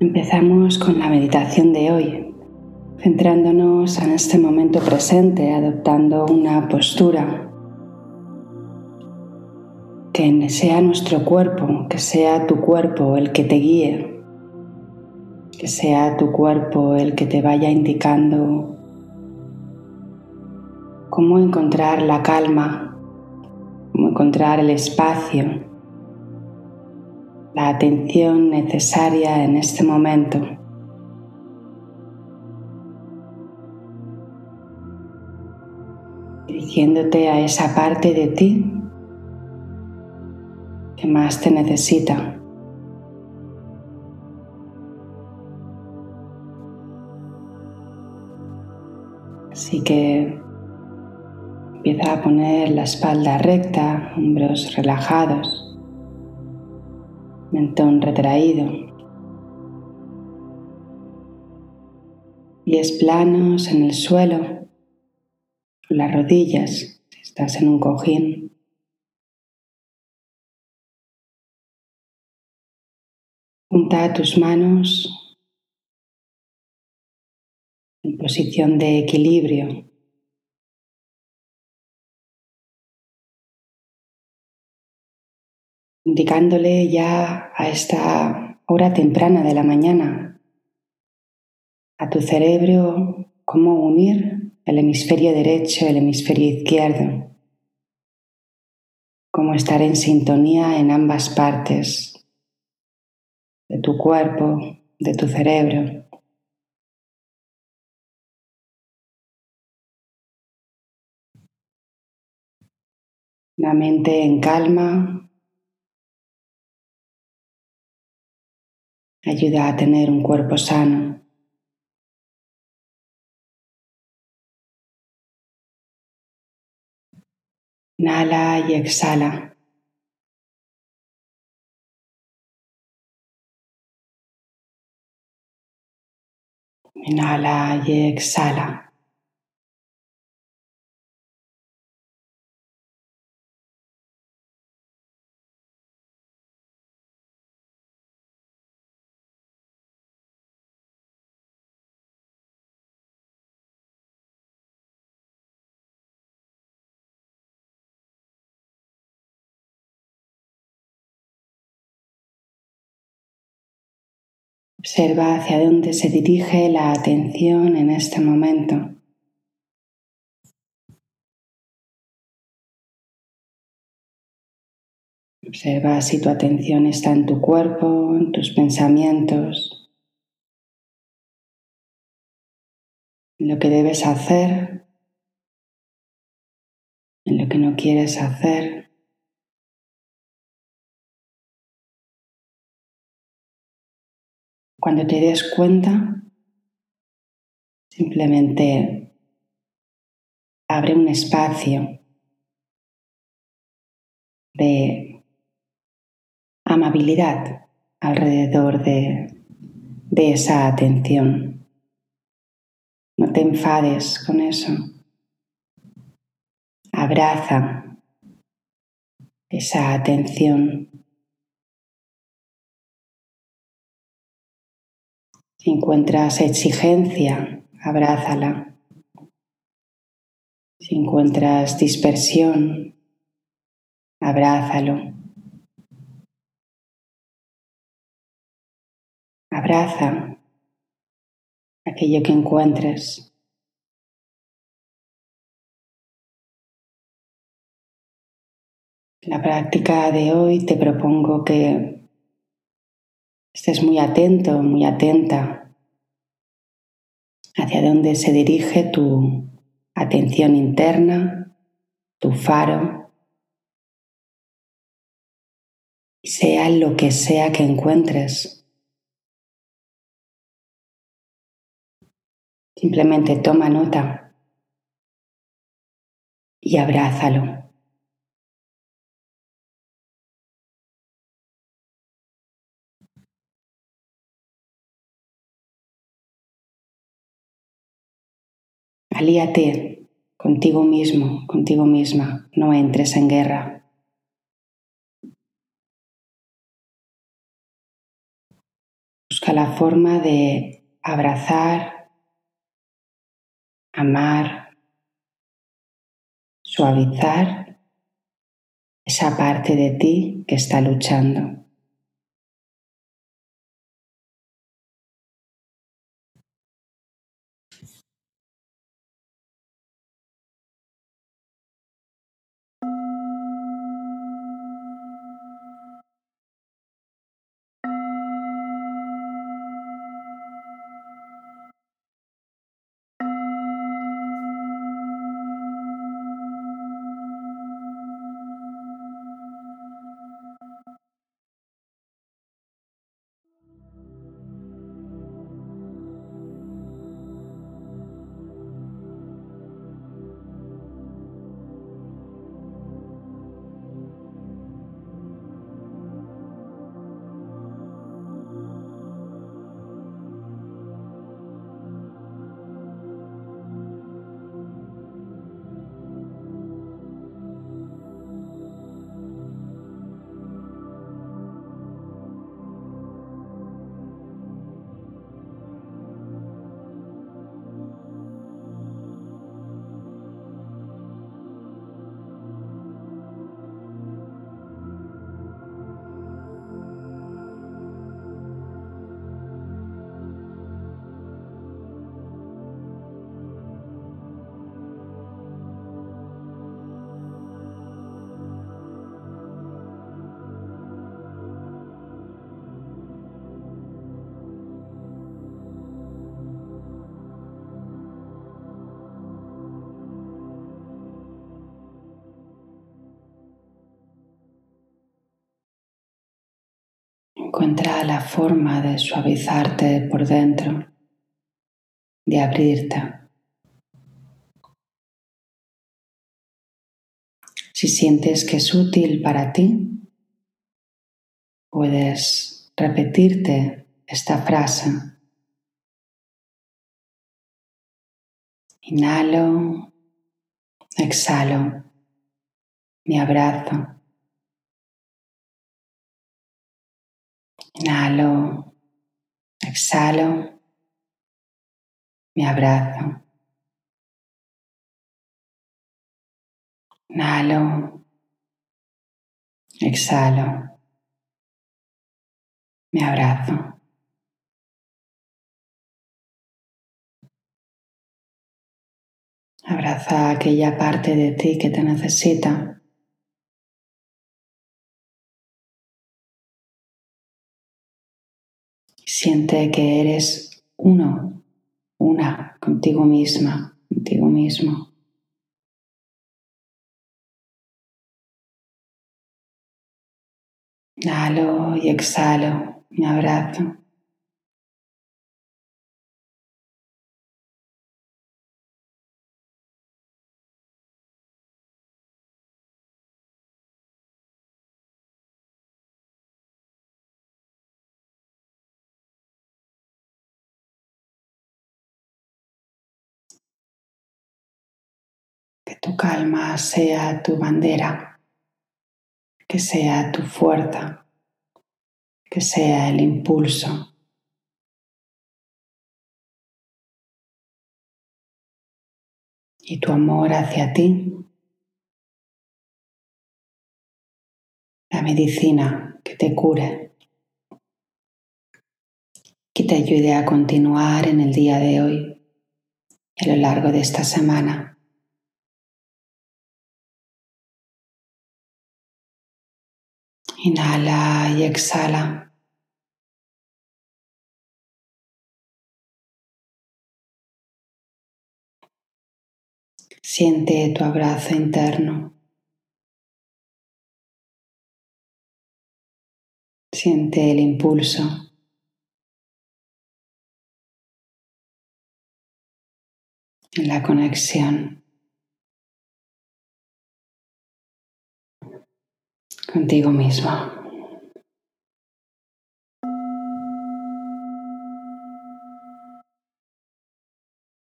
Empezamos con la meditación de hoy, centrándonos en este momento presente, adoptando una postura que sea nuestro cuerpo, que sea tu cuerpo el que te guíe, que sea tu cuerpo el que te vaya indicando cómo encontrar la calma, cómo encontrar el espacio la atención necesaria en este momento. Dirigiéndote a esa parte de ti que más te necesita. Así que empieza a poner la espalda recta, hombros relajados mentón retraído, pies planos en el suelo, las rodillas si estás en un cojín. Junta tus manos en posición de equilibrio. Indicándole ya a esta hora temprana de la mañana a tu cerebro cómo unir el hemisferio derecho el hemisferio izquierdo, cómo estar en sintonía en ambas partes de tu cuerpo, de tu cerebro. La mente en calma, ayuda a tener un cuerpo sano. Inhala y exhala. Inhala y exhala. Observa hacia dónde se dirige la atención en este momento. Observa si tu atención está en tu cuerpo, en tus pensamientos, en lo que debes hacer, en lo que no quieres hacer. Cuando te des cuenta, simplemente abre un espacio de amabilidad alrededor de, esa atención. No te enfades con eso. Abraza esa atención Si encuentras exigencia, abrázala. Si encuentras dispersión, abrázalo. Abraza aquello que encuentres. la práctica de hoy te propongo que estés muy atento, muy atenta hacia dónde se dirige tu atención interna, tu faro, sea lo que sea que encuentres. Simplemente toma nota y abrázalo. Alíate contigo mismo, contigo misma, no entres en guerra. Busca la forma de abrazar, amar, suavizar esa parte de ti que está luchando. La forma de suavizarte por dentro, de abrirte. Si sientes que es útil para ti, puedes repetirte esta frase. Inhalo, exhalo, me abrazo. Inhalo, exhalo, me abrazo. Inhalo, exhalo, me abrazo. Abraza aquella parte de ti que te necesita. Siente que eres uno, una contigo misma, contigo mismo. Inhalo y exhalo, me abrazo. Tu calma sea tu bandera, que sea tu fuerza, que sea el impulso. Y tu amor hacia ti, la medicina que te cure, que te ayude a continuar en el día de hoy y a lo largo de esta semana. Inhala y exhala. Siente tu abrazo interno. Siente el impulso. En la conexión. Contigo mismo.